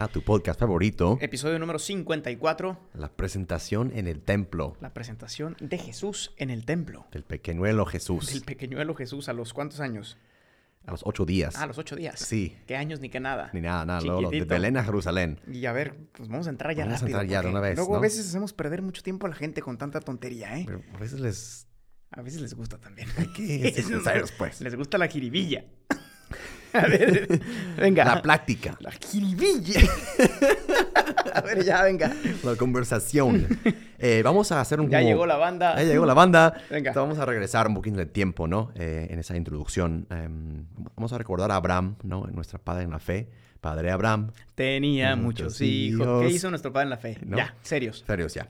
A tu podcast favorito, episodio número 54, la presentación en el templo la presentación de Jesús en el templo. del pequeñuelo Jesús Del pequeñuelo Jesús a los cuántos años? a los ocho días. Ah, a los ocho días. Sí. ¿Qué años ni qué nada? Ni nada, nada. luego, de. Belén a Jerusalén. Y a ver, pues vamos a entrar ya Vamos a rápido. entrar ya de una vez, Luego a veces hacemos perder mucho tiempo a la gente con tanta tontería, ¿eh? Pero a veces les... A veces les gusta también. ¿Qué? sinceros, pues. Les gusta la jiribilla. a ver, venga. La plática, La jiribilla. a ver, ya, venga. la conversación. Eh, vamos a hacer un... Ya como- llegó la banda. Ya llegó la banda. Venga. Entonces vamos a regresar un poquito de tiempo, ¿no? Eh, en esa introducción. Em, vamos a recordar a Abraham, ¿no? Nuestro padre en la fe. Padre Abraham. Tenía Muchos hijos. hijos. ¿Qué hizo nuestro padre en la fe? ¿No? Ya, serios. Serios ya.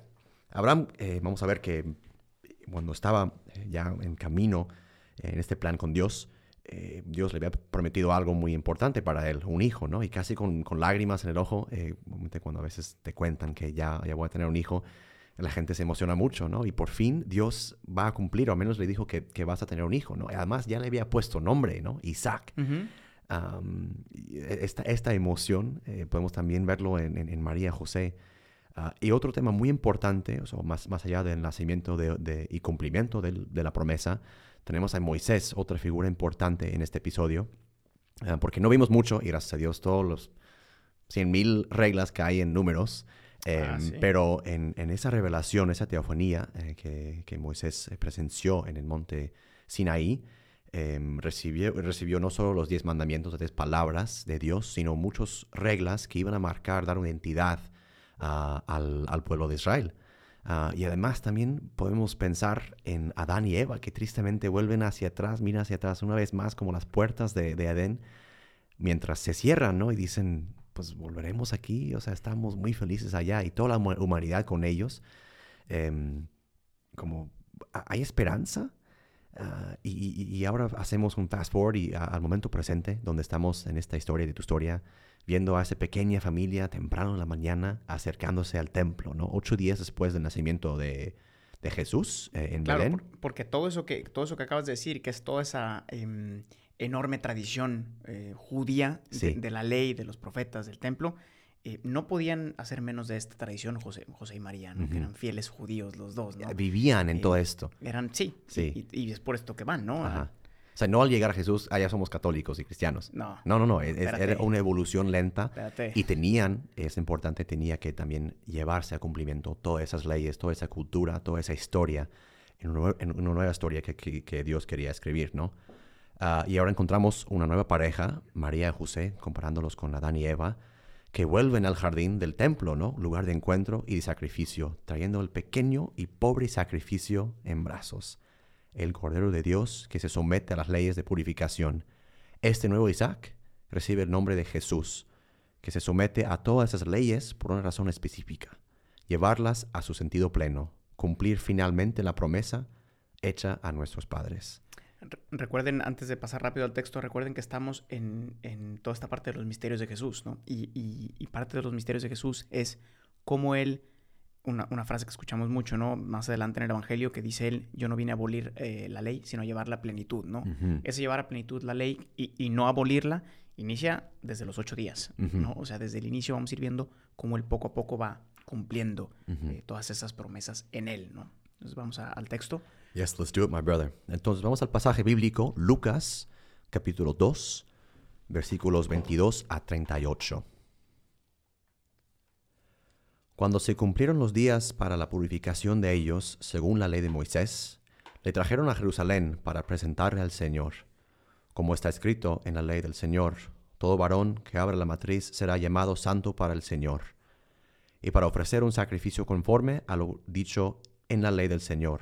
Abraham, eh, vamos a ver que cuando estaba ya en camino en este plan con Dios, eh, Dios le había prometido algo muy importante para él, un hijo, ¿no? Y casi con, con lágrimas en el ojo, eh, cuando a veces te cuentan que ya, ya voy a tener un hijo, la gente se emociona mucho, ¿no? Y por fin Dios va a cumplir, o al menos le dijo que, que vas a tener un hijo, ¿no? Además ya le había puesto nombre, ¿no? Isaac. Esta, esta emoción eh, podemos también verlo en, en- en María José. Ah, y otro tema muy importante, o sea, más, más allá del nacimiento de, de- y cumplimiento de la promesa, tenemos a Moisés, otra figura importante en este episodio, ah, porque no vimos mucho, y gracias a Dios, todos los 100.000 reglas que hay en números, eh, Ah, sí. pero en, en esa revelación, esa teofanía eh, que, que Moisés eh, presenció en el monte Sinaí, em, recibió, recibió no solo los diez mandamientos, las diez palabras de Dios, sino muchas reglas que iban a marcar, dar una identidad ah, al, al pueblo de Israel. Ah, y además también podemos pensar en Adán y Eva, que tristemente vuelven hacia atrás, miran hacia atrás una vez más como las puertas de, de Edén, mientras se cierran, ¿no? Y dicen, pues volveremos aquí, o sea, estamos muy felices allá y toda la huma- humanidad con ellos. Em, como, ¿ha- ¿hay esperanza? Ah, y, ahora hacemos un fast forward y, a- al momento presente, donde estamos en esta historia de tu historia, viendo a esa pequeña familia temprano en la mañana acercándose al templo, ¿no? Ocho días después del nacimiento de, de Jesús eh, en Claro, Belén. por- porque todo eso que todo eso que acabas de decir, que es toda esa em, enorme tradición eh, judía de la ley, de los profetas, del templo, eh, no podían hacer menos de esta tradición José, José y María, ¿no? que eran fieles judíos los dos, ¿no? Vivían en Eh, todo esto. Eran, sí, Sí. Y, y es por esto que van, ¿no? Ajá. O sea, no al llegar a Jesús, allá somos católicos y cristianos. No, No, no, es- era una evolución lenta. espérate. Y tenían, es importante, tenía que también llevarse a cumplimiento todas esas leyes, toda esa cultura, toda esa historia, en una, nue- en una nueva historia que, que- que Dios quería escribir, ¿no? Ah, y ahora encontramos una nueva pareja, María y José, comparándolos con Adán y Eva, que vuelven al jardín del templo, ¿no? Lugar de encuentro y de sacrificio, trayendo el pequeño y pobre sacrificio en brazos. El Cordero de Dios que se somete a las leyes de purificación. Este nuevo Isaac recibe el nombre de Jesús, que se somete a todas esas leyes por una razón específica, llevarlas a su sentido pleno, cumplir finalmente la promesa hecha a nuestros padres. Re- Recuerden, antes de pasar rápido al texto, recuerden que estamos en, en toda esta parte de los misterios de Jesús, ¿no? Y, y- y parte de los misterios de Jesús es cómo Él, una, una frase que escuchamos mucho, ¿no? Más adelante en el Evangelio, que dice Él, yo no vine a abolir eh, la ley, sino a llevarla a plenitud, ¿no? Ese llevar a plenitud la ley y, y no abolirla inicia desde los ocho días. ¿no? O sea, desde el inicio vamos a ir viendo cómo Él poco a poco va cumpliendo eh, todas esas promesas en Él, ¿no? Entonces vamos a- al texto. Yes, let's do it, my brother. Entonces vamos al pasaje bíblico, Lucas, capítulo 2, versículos 22 a 38. Cuando se cumplieron los días para la purificación de ellos, según la ley de Moisés, le trajeron a Jerusalén para presentarle al Señor. Como está escrito en la ley del Señor, todo varón que abra la matriz será llamado santo para el Señor. Y para ofrecer un sacrificio conforme a lo dicho en la ley del Señor,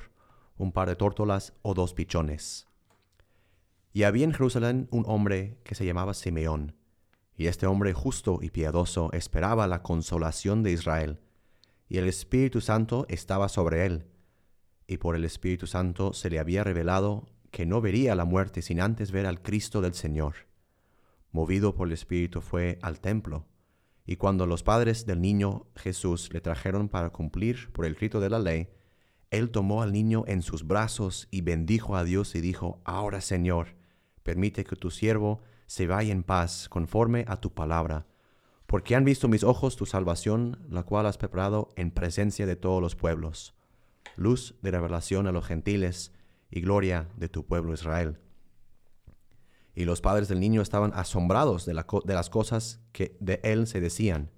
un par de tórtolas o dos pichones. Y había en Jerusalén un hombre que se llamaba Simeón, Y este hombre justo y piadoso esperaba la consolación de Israel, y el Espíritu Santo estaba sobre él, y por el Espíritu Santo se le había revelado que no vería la muerte sin antes ver al Cristo del Señor. Movido por el Espíritu fue al templo, y cuando los padres del niño Jesús le trajeron para cumplir por el rito de la ley, él tomó al niño en sus brazos y bendijo a Dios y dijo, Ahora Señor, permite que tu siervo se vaya en paz conforme a tu palabra, porque han visto mis ojos tu salvación, la cual has preparado en presencia de todos los pueblos, luz de revelación a los gentiles y gloria de tu pueblo Israel. Y los padres del niño estaban asombrados de, de las cosas que de él se decían.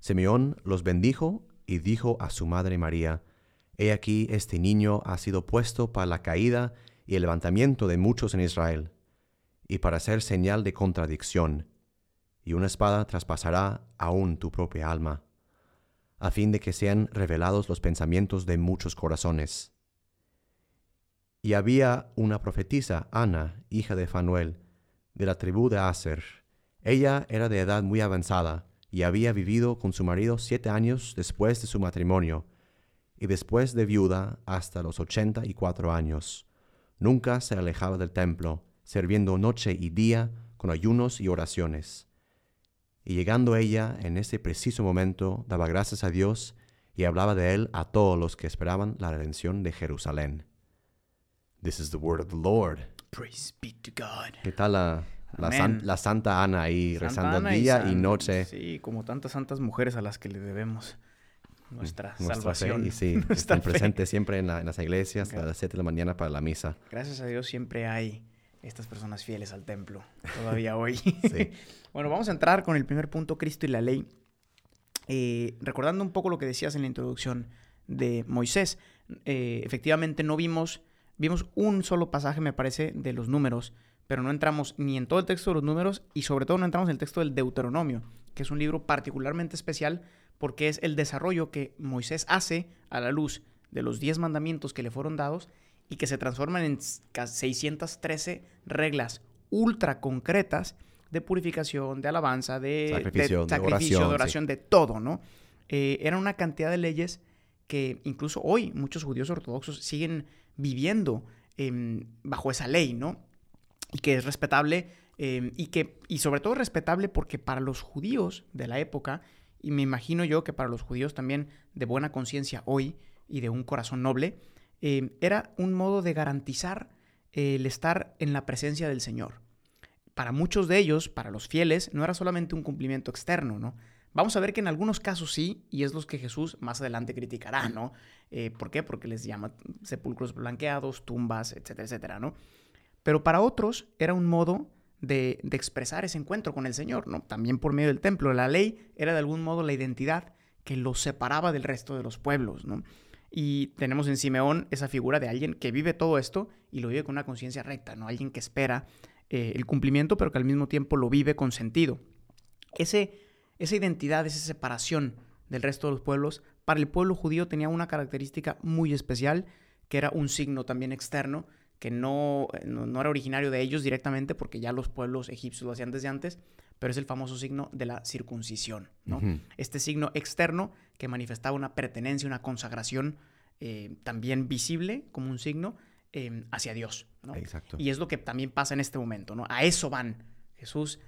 Simeón los bendijo y dijo a su madre María, He aquí este niño ha sido puesto para la caída y el levantamiento de muchos en Israel y para ser señal de contradicción, y una espada traspasará aún tu propia alma, a fin de que sean revelados los pensamientos de muchos corazones. Y había una profetisa, Ana, hija de Fanuel, de la tribu de Aser. Ella era de edad muy avanzada, y había vivido con su marido siete años después de su matrimonio, y después de viuda hasta los ochenta y cuatro años. Nunca se alejaba del templo, sirviendo noche y día con ayunos y oraciones. Y llegando ella en ese preciso momento, daba gracias a Dios y hablaba de él a todos los que esperaban la redención de Jerusalén. This is the word of the Lord. Praise be to God. ¿Qué tal la, la, Santa Ana ahí rezando día y, noche? Sí, como tantas santas mujeres a las que le debemos nuestra, salvación. y sí, están presentes siempre en, las iglesias a las 7 de la mañana para la misa. Gracias a Dios siempre hay estas personas fieles al templo, todavía hoy. bueno, vamos a entrar con el primer punto, Cristo y la ley. Eh, recordando un poco lo que decías en la introducción de Moisés, eh, efectivamente no vimos, vimos un solo pasaje, me parece, de los números, pero no entramos ni en todo el texto de los números y sobre todo no entramos en el texto del Deuteronomio, que es un libro particularmente especial porque es el desarrollo que Moisés hace a la luz de los diez mandamientos que le fueron dados y que se transforman en 613 reglas ultra concretas de purificación, de alabanza, de sacrificio, de, oración, de, todo, ¿no? Eh, era una cantidad de leyes que incluso hoy muchos judíos ortodoxos siguen viviendo em, bajo esa ley, ¿no? Y que es respetable em, y que, y sobre todo respetable porque para los judíos de la época, y me imagino yo que para los judíos también de buena conciencia hoy y de un corazón noble, eh, era un modo de garantizar el estar en la presencia del Señor. Para muchos de ellos, para los fieles, no era solamente un cumplimiento externo, ¿no? Vamos a ver que en algunos casos sí, y es los que Jesús más adelante criticará, ¿no? Eh, ¿Por qué? Porque les llama sepulcros blanqueados, tumbas, etcétera, etcétera, ¿no? Pero para otros era un modo de, expresar ese encuentro con el Señor, ¿no? También por medio del templo. La ley era de algún modo la identidad que los separaba del resto de los pueblos, ¿no? Y tenemos en Simeón esa figura de alguien que vive todo esto y lo vive con una conciencia recta, ¿no? Alguien que espera eh, el cumplimiento, pero que al mismo tiempo lo vive con sentido. Ese, esa identidad, esa separación del resto de los pueblos, para el pueblo judío tenía una característica muy especial, que era un signo también externo, que no, no, era originario de ellos directamente, porque ya los pueblos egipcios lo hacían desde antes, pero es el famoso signo de la circuncisión, ¿no? Este signo externo que manifestaba una pertenencia, una consagración eh, también visible como un signo em, hacia Dios, ¿no? Exacto. Y es lo que también pasa en este momento, ¿no? A eso van Jesús,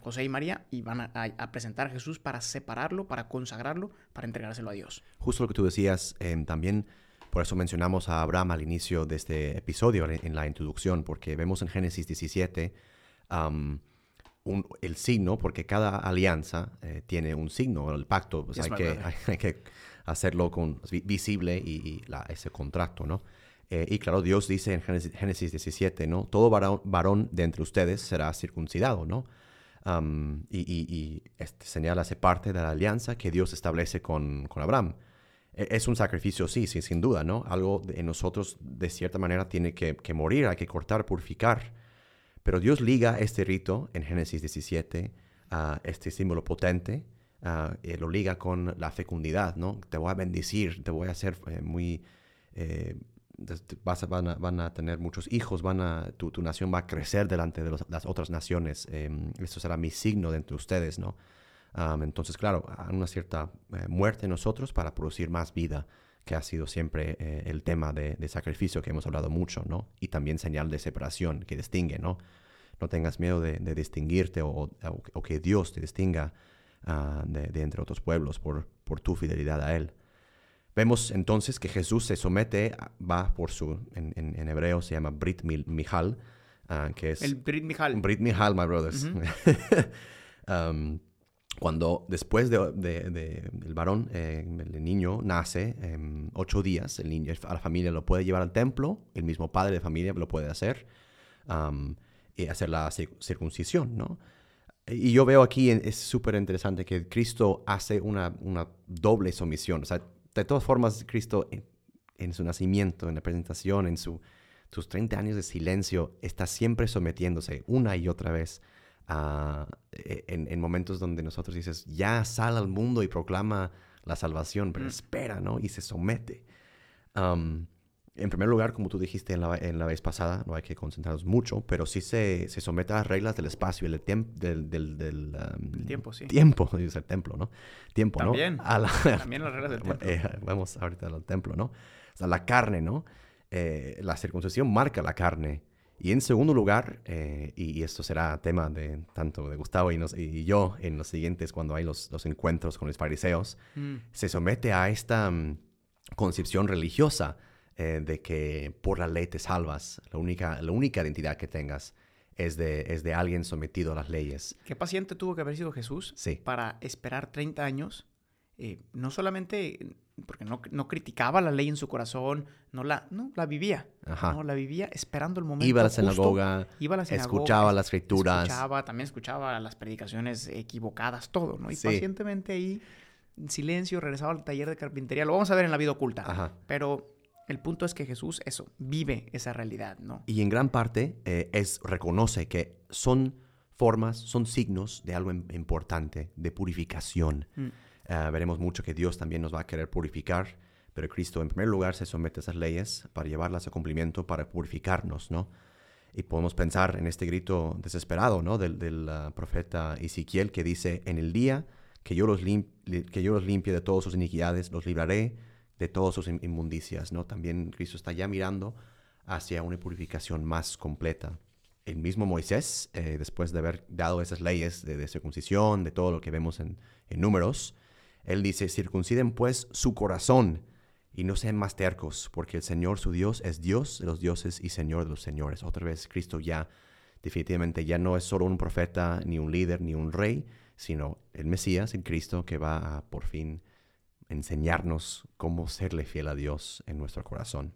José y María, y van a, presentar a Jesús para separarlo, para consagrarlo, para entregárselo a Dios. Justo lo que tú decías, también por eso mencionamos a Abraham al inicio de este episodio, en, la introducción, porque vemos en Génesis 17 el signo, porque cada alianza eh, tiene un signo, el pacto, pues hay, que, hay, que, hacerlo con, visible y, ese contrato, ¿no? Eh, y claro, Dios dice en Génesis, 17, ¿no? Todo varón, de entre ustedes será circuncidado, ¿no? y, este señala, hace parte de la alianza que Dios establece con, con Abraham. E, es un sacrificio, sí, sí, sin duda, ¿no? Algo en nosotros, de cierta manera, tiene que, morir, hay que cortar, purificar. Pero Dios liga este rito en Génesis 17 a este símbolo potente, eh, lo liga con la fecundidad, ¿no? Te voy a bendecir, te voy a hacer eh, muy, eh, van, a, tener muchos hijos, van a, tu, nación va a crecer delante de las otras naciones. em, esto será mi signo de entre ustedes, ¿no? Am, entonces, claro, hay una cierta eh, muerte en nosotros para producir más vida, que ha sido siempre eh, el tema de, de sacrificio que hemos hablado mucho, ¿no? Y también señal de separación que distingue, ¿no? No tengas miedo de, de distinguirte o, o- o que Dios te distinga ah, de, de entre otros pueblos por, por tu fidelidad a Él. Vemos entonces que Jesús se somete, a- va por su, en, en- en hebreo se llama Brit Mil- Mihal, ah, que es... El Brit Mijal. Brit Mihal, my brothers. Um, cuando después de, de- de- varón, eh, el niño nace, em, ocho días, el niño, a la familia lo puede llevar al templo, el mismo padre de familia lo puede hacer, um, y hacer la cir- circuncisión, ¿no? Y yo veo aquí, es súper interesante que Cristo hace una, una doble sumisión. O sea, de todas formas, Cristo en, en su nacimiento, en la presentación, en su, sus 30 años de silencio, está siempre sometiéndose una y otra vez e- en, en momentos donde nosotros dices, ya sal al mundo y proclama la salvación, pero Mm. espera, ¿no? Y se somete. Um, en primer lugar, como tú dijiste en la, en la vez pasada, no hay que concentrarnos mucho, pero sí se, se somete a las reglas del espacio y del, del, del, del, um, tiempo, sí. Tiempo, dice el templo, ¿no? Tiempo, También. ¿no? A la, También las reglas del templo. eh, vamos ahorita al templo, ¿no? O sea, la carne, ¿no? Eh, la circuncisión marca la carne. Y en segundo lugar, eh, y, y esto será tema de tanto de Gustavo y, nos- y yo en los siguientes, cuando hay los, los encuentros con los fariseos, Mm. se somete a esta mm, concepción religiosa eh, de que por la ley te salvas. La única, la única identidad que tengas es de, es de alguien sometido a las leyes. ¿Qué paciente tuvo que haber sido Jesús Sí. para esperar 30 años? Eh, no solamente porque no, no criticaba la ley en su corazón, no la, no, la vivía. Ajá. No, la vivía esperando el momento Iba a la justo, sinagoga, iba a la sinagoga, escuchaba es- las escrituras. Escuchaba, también escuchaba las predicaciones equivocadas, todo, ¿no? Y Sí. pacientemente ahí, en silencio, regresaba al taller de carpintería. Lo vamos a ver en la vida oculta. Ajá. Pero el punto es que Jesús, eso, vive esa realidad, ¿no? Y en gran parte eh, es reconoce que son formas, son signos de algo im- importante, de purificación. Mm. Eh, veremos mucho que Dios también nos va a querer purificar, pero Cristo en primer lugar se somete a esas leyes para llevarlas a cumplimiento, para purificarnos, ¿no? Y podemos pensar en este grito desesperado, ¿no? Del, ah, profeta Ezequiel que dice, en el día que yo, los que yo los limpie de todas sus iniquidades, los libraré de todas sus in- inmundicias, ¿no? También Cristo está ya mirando hacia una purificación más completa. El mismo Moisés, eh, después de haber dado esas leyes de, circuncisión, de todo lo que vemos en números, él dice, circunciden pues su corazón y no sean más tercos, porque el Señor su Dios es Dios de los dioses y Señor de los señores. Otra vez Cristo ya definitivamente ya no es solo un profeta, ni un líder, ni un rey, sino el Mesías, el Cristo, que va a por fin enseñarnos cómo serle fiel a Dios en nuestro corazón.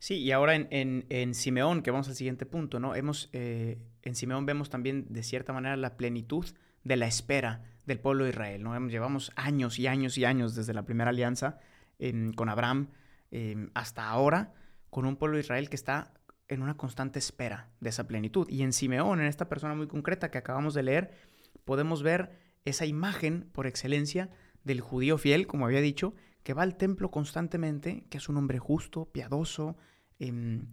Sí, y ahora en, en, en Simeón, que vamos al siguiente punto, ¿no? Hemos, eh, en Simeón vemos también, de cierta manera, la plenitud de la espera del pueblo de Israel, ¿no? Llevamos años y años y años desde la primera alianza em, con Abraham em, hasta ahora, con un pueblo de Israel que está en una constante espera de esa plenitud. Y en Simeón, en esta persona muy concreta que acabamos de leer, podemos ver esa imagen por excelencia del judío fiel, como había dicho, que va al templo constantemente, que es un hombre justo, piadoso. em,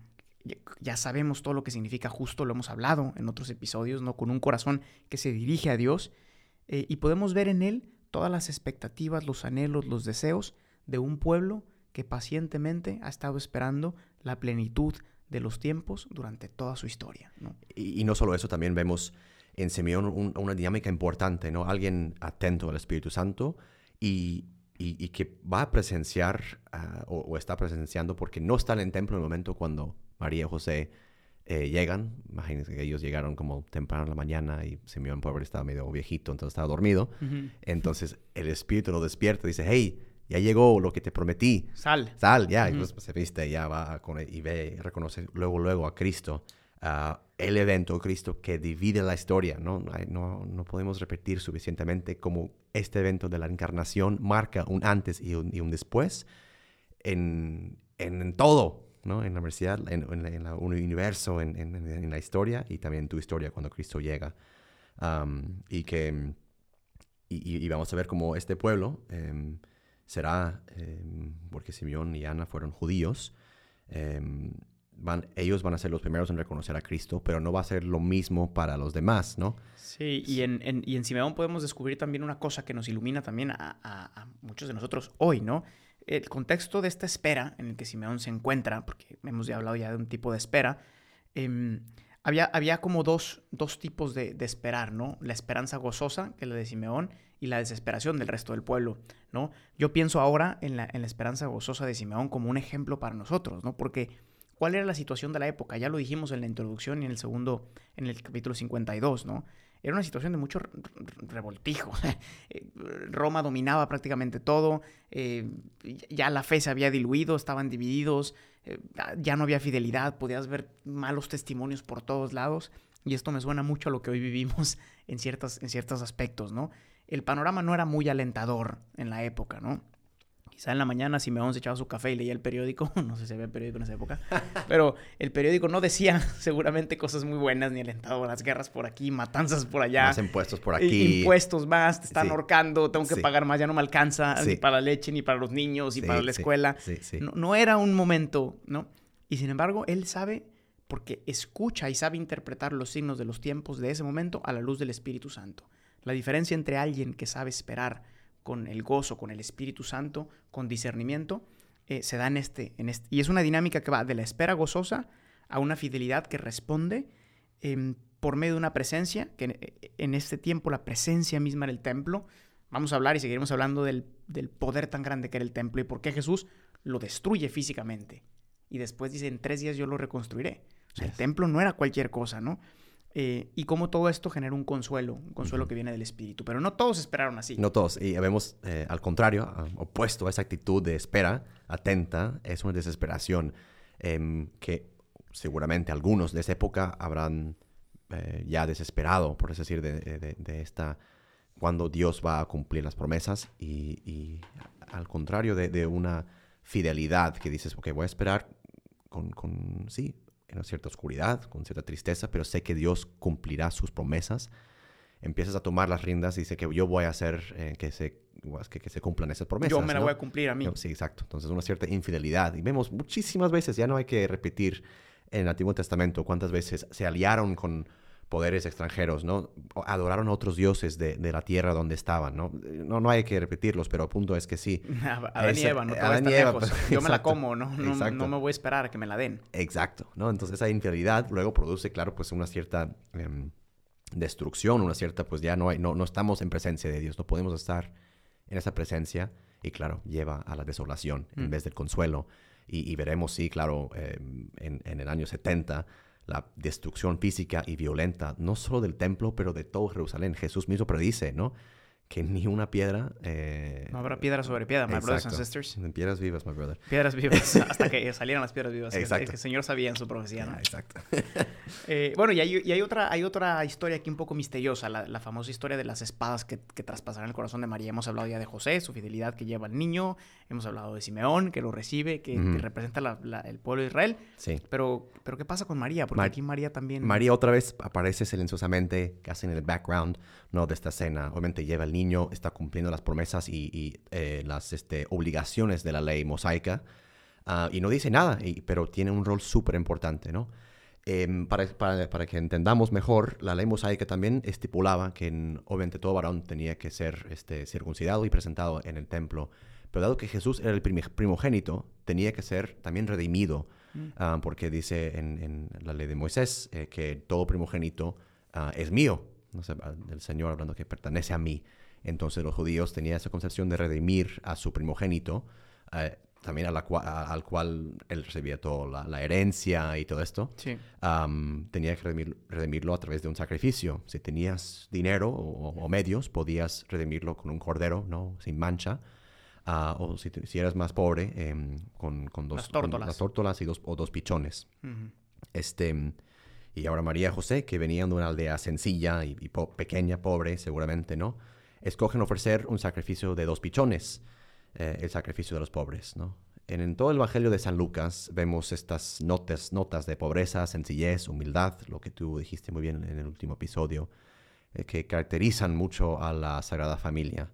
ya sabemos todo lo que significa justo, lo hemos hablado en otros episodios, ¿no? Con un corazón que se dirige a Dios. Eh, y podemos ver en él todas las expectativas, los anhelos, los deseos de un pueblo que pacientemente ha estado esperando la plenitud de los tiempos durante toda su historia. Y, no solo eso, también vemos en Simeón un- una dinámica importante, ¿no? Alguien atento al Espíritu Santo y, y- que va a presenciar ah, o, o está presenciando porque no está en el templo en el momento cuando María y José eh, llegan. Imagínense que ellos llegaron como temprano en la mañana y Simeón, pobre, estaba medio viejito, entonces estaba dormido. Entonces el Espíritu lo despierta y dice, hey, ya llegó lo que te prometí. Sal. Sal, ya, y Ujú. pues se viste, ya va con y ve, reconoce luego, luego a Cristo. ah, el evento, Cristo, que divide la historia, ¿no? No, no podemos repetir suficientemente cómo este evento de la encarnación marca un antes y un, y un después en, en, en todo, ¿no? En la universidad, en, en, un universo, en, en- la historia y también tu historia cuando Cristo llega. Y que y vamos a ver cómo este pueblo em, será, em, porque Simeón y Ana fueron judíos, em, van, ellos van a ser los primeros en reconocer a Cristo, pero no va a ser lo mismo para los demás, ¿no? Sí, y en, en, y en Simeón podemos descubrir también una cosa que nos ilumina también a, a, muchos de nosotros hoy, ¿no? El contexto de esta espera en el que Simeón se encuentra, porque hemos ya hablado ya de un tipo de espera, eh, había, había como dos, dos tipos de, de, esperar, ¿no? La esperanza gozosa, que es la de Simeón, y la desesperación del resto del pueblo, ¿no? Yo pienso ahora en la, en la esperanza gozosa de Simeón como un ejemplo para nosotros, ¿no? Porque ¿cuál era la situación de la época? Ya lo dijimos en la introducción y en el segundo, en el capítulo 52, ¿no? Era una situación de mucho revoltijo. Eh, Roma dominaba prácticamente todo, eh, ya la fe se había diluido, estaban divididos, eh, ya no había fidelidad, podías ver malos testimonios por todos lados. Y esto me suena mucho a lo que hoy vivimos en, ciertas, en ciertos aspectos, ¿no? El panorama no era muy alentador en la época, ¿no? Quizá en la mañana Simeón se echaba su café y leía el periódico, no sé si había periódico en esa época, pero el periódico no decía seguramente cosas muy buenas ni alentadoras, guerras por aquí, matanzas por allá. Más impuestos por aquí. Impuestos más, te están ahorcando, tengo que pagar más, ya no me alcanza ni para la leche, ni para los niños, ni para la escuela. No, no era un momento, ¿no? Y sin embargo, él sabe porque escucha y sabe interpretar los signos de los tiempos de ese momento a la luz del Espíritu Santo. La diferencia entre alguien que sabe esperar con el gozo, con el Espíritu Santo, con discernimiento, eh, se da en este, en este. Y es una dinámica que va de la espera gozosa a una fidelidad que responde em, por medio de una presencia, que eh, en, este tiempo la presencia misma en el templo, vamos a hablar y seguiremos hablando del, del poder tan grande que era el templo y por qué Jesús lo destruye físicamente. Y después dice, en tres días yo lo reconstruiré. O sea, el templo no era cualquier cosa, ¿no? Eh, y cómo todo esto genera un consuelo, un consuelo que viene del espíritu. Pero no todos esperaron así. No todos. Y vemos, eh, al contrario, opuesto a esa actitud de espera atenta, es una desesperación em, que seguramente algunos de esa época habrán eh, ya desesperado, por así decir, de, esta, cuando Dios va a cumplir las promesas. Y, al contrario de, una fidelidad que dices, ok, voy a esperar con, con sí, en cierta oscuridad, con cierta tristeza, pero sé que Dios cumplirá sus promesas. Empiezas a tomar las riendas y dice que yo voy a hacer eh, que, se, que, se cumplan esas promesas. Yo me la voy a cumplir a mí. Sí, exacto. Entonces, una cierta infidelidad. Y vemos muchísimas veces, ya no hay que repetir en el Antiguo Testamento cuántas veces se aliaron con poderes extranjeros, ¿no? Adoraron a otros dioses de, la tierra donde estaban, ¿no? ¿no? No hay que repetirlos, pero el punto es que sí. Adán y Eva, no Adán y Eva, Yo me la como, ¿no? No, no, me voy a esperar a que me la den. Exacto, ¿no? Entonces esa infidelidad luego produce, claro, pues una cierta em, destrucción, una cierta, pues ya no, hay, no, no estamos en presencia de Dios, no podemos estar en esa presencia y, claro, lleva a la desolación en mm. vez del consuelo. Y, veremos, sí, claro, em, en, en el año 70 la destrucción física y violenta, no solo del templo, pero de todo Jerusalén. Jesús mismo predice, ¿no? Que ni una piedra... Eh, no habrá piedra sobre piedra, my brothers and sisters. Piedras vivas, my brother. Piedras vivas, hasta que salieran las piedras vivas. Exacto. Que, el Señor sabía en su profecía, ¿no? exacto. Eh, bueno, y hay, y hay, otra, hay otra historia aquí un poco misteriosa, la, la famosa historia de las espadas que, que, traspasarán el corazón de María. Hemos hablado ya de José, su fidelidad que lleva al niño. Hemos hablado de Simeón, que lo recibe, que, representa el pueblo de Israel. Sí. Pero, pero ¿qué pasa con María? Porque aquí María también... María otra vez aparece silenciosamente, casi en el background, ¿no? De esta escena. Obviamente lleva al niño, está cumpliendo las promesas y, eh, las este, obligaciones de la ley mosaica. Ah, y no dice nada, pero tiene un rol súper importante, ¿no? Em, para, para, que entendamos mejor, la ley mosaica también estipulaba que obviamente todo varón tenía que ser este, circuncidado y presentado en el templo, pero dado que Jesús era el primogénito, tenía que ser también redimido, mm. ah, porque dice en, la ley de Moisés eh, que todo primogénito ah, es mío, no sé, del Señor hablando que pertenece a mí. Entonces los judíos tenían esa concepción de redimir a su primogénito, eh, también a la al cual él recibía toda la, herencia y todo esto. Sí. tenía que redimirlo a través de un sacrificio. Si tenías dinero o, medios, podías redimirlo con un cordero, ¿no? Sin mancha. Ah, o si, si, eras más pobre, em, con, con, dos las tórtolas. y dos, o dos pichones. este, y ahora María José, que venían de una aldea sencilla y, pequeña, pobre, seguramente, ¿no? Escogen ofrecer un sacrificio de dos pichones, eh, el sacrificio de los pobres. En, todo el Evangelio de San Lucas vemos estas notas, notas de pobreza, sencillez, humildad, lo que tú dijiste muy bien en el último episodio, eh, que caracterizan mucho a la Sagrada Familia.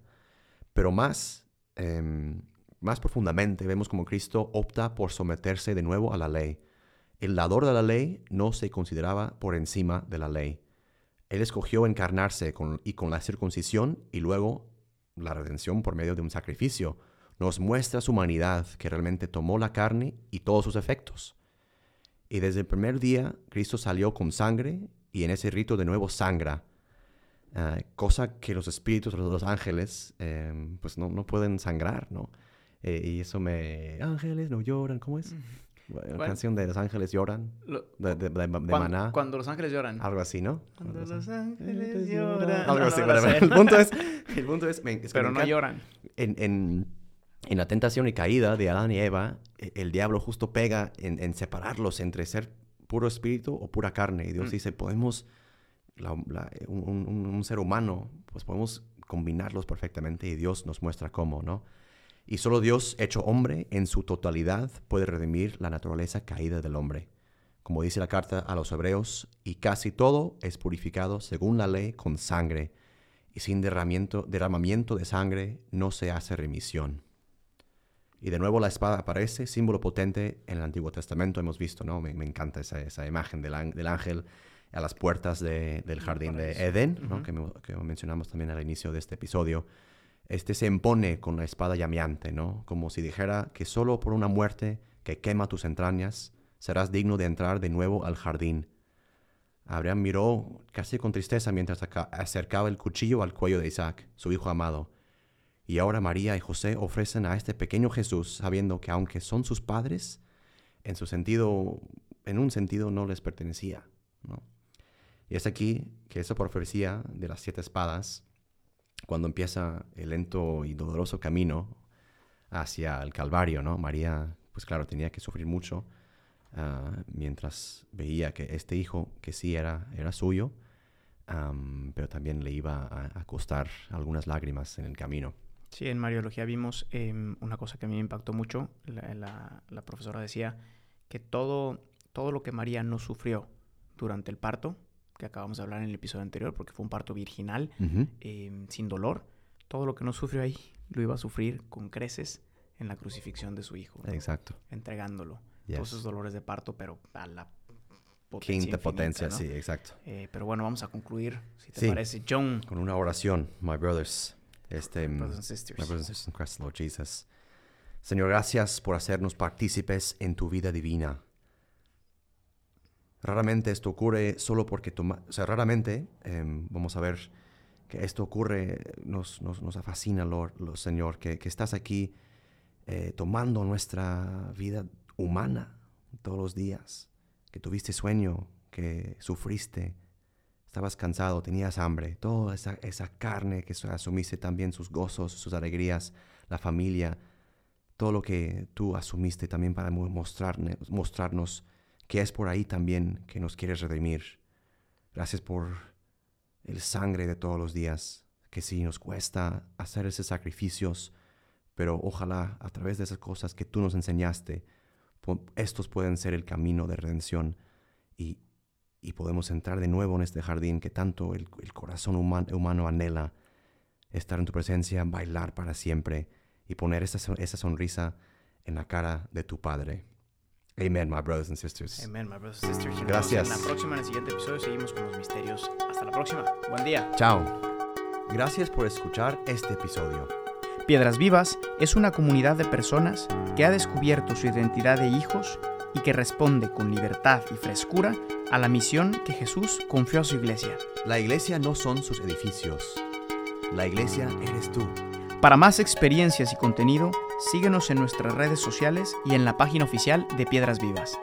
Pero más, em, más profundamente, vemos como Cristo opta por someterse de nuevo a la ley. El dador de la ley no se consideraba por encima de la ley. Él escogió encarnarse con, y con la circuncisión y luego la redención por medio de un sacrificio. Nos muestra su humanidad que realmente tomó la carne y todos sus efectos. Y desde el primer día Cristo salió con sangre y en ese rito de nuevo sangra, ah, cosa que los espíritus, los, los ángeles, em, pues no, no, pueden sangrar, ¿no? Eh, y eso me... Ángeles no lloran, ¿cómo es? La canción de Los Ángeles Lloran, Lo- de, de, de- de cuan- Maná. Cuando los ángeles lloran. Algo así, ¿no? Cuando Cuando los ángeles lloran. Algo No, así, no. El punto es, el punto es, me- es que Pero no lloran. en, en- en la tentación y caída de Adán y Eva, e- el diablo justo pega en, en separarlos entre ser puro espíritu o pura carne. Y Dios Mm. dice, podemos, la- la- un, un- un ser humano, pues podemos combinarlos perfectamente y Dios nos muestra cómo, ¿no? Y solo Dios, hecho hombre en su totalidad, puede redimir la naturaleza caída del hombre. Como dice la carta a los hebreos, y casi todo es purificado según la ley con sangre, y sin derramamiento, derramamiento de sangre no se hace remisión. Y de nuevo la espada aparece, símbolo potente en el Antiguo Testamento, hemos visto, ¿no? Me, me encanta esa, esa imagen del, del ángel a las puertas de- del jardín de. Edén, ¿no? Que mencionamos también al inicio de este episodio. Este se impone con la espada llameante, ¿no? Como si dijera que solo por una muerte que quema tus entrañas serás digno de entrar de nuevo al jardín. Abraham miró casi con tristeza mientras acercaba el cuchillo al cuello de Isaac, su hijo amado. Y ahora María y José ofrecen a este pequeño Jesús, sabiendo que aunque son sus padres, en su sentido, en un sentido no les pertenecía. Y es aquí que esa profecía de las siete espadas, cuando empieza el lento y doloroso camino hacia el Calvario, ¿no? María, pues claro, tenía que sufrir mucho ah, mientras veía que este hijo, que sí era, era suyo, pero también le iba a, costar algunas lágrimas en el camino. Sí, en Mariología vimos em, una cosa que a mí me impactó mucho. La- la profesora decía que todo, todo lo que María no sufrió durante el parto, que acabamos de hablar en el episodio anterior, porque fue un parto virginal, Ujú. em, sin dolor, todo lo que no sufrió ahí lo iba a sufrir con creces en la crucifixión de su hijo, ¿no? Exacto. entregándolo. Yes. Todos esos dolores de parto, pero a la potencia Quinta infinita, potencia, ¿no? sí, exacto. Eh, pero bueno, vamos a concluir, si te Sí. parece, John, Con una oración, my brothers. Este, brothers and sisters. My brothers and sisters in Christ, Lord Jesus. Señor, gracias por hacernos partícipes en tu vida divina. Raramente esto ocurre solo porque toma, o sea, raramente em, vamos a ver que esto ocurre, nos, nos, nos fascina, Lord, Lord, Señor, que, que estás aquí eh, tomando nuestra vida humana todos los días, que tuviste sueño, que sufriste, estabas cansado, tenías hambre, toda esa, esa carne que su- asumiste también, sus gozos, sus alegrías, la familia, todo lo que tú asumiste también para mo- mostrarne- mostrarnos que es por ahí también que nos quieres redimir. Gracias por el sangre de todos los días, que sí nos cuesta hacer esos sacrificios, pero ojalá a través de esas cosas que tú nos enseñaste, estos pueden ser el camino de redención y, y podemos entrar de nuevo en este jardín que tanto el, corazón human- humano anhela, estar en tu presencia, bailar para siempre y poner esa, esa sonrisa en la cara de tu Padre. Amen, my brothers and sisters. Amen, my brothers and sisters. Y Gracias. En la próxima, en el siguiente episodio, seguimos con los misterios. Hasta la próxima. Buen día. Chao. Gracias por escuchar este episodio. Piedras Vivas es una comunidad de personas que ha descubierto su identidad de hijos y que responde con libertad y frescura a la misión que Jesús confió a su iglesia. La iglesia no son sus edificios. La iglesia eres tú. Para más experiencias y contenido, síguenos en nuestras redes sociales y en la página oficial de Piedras Vivas.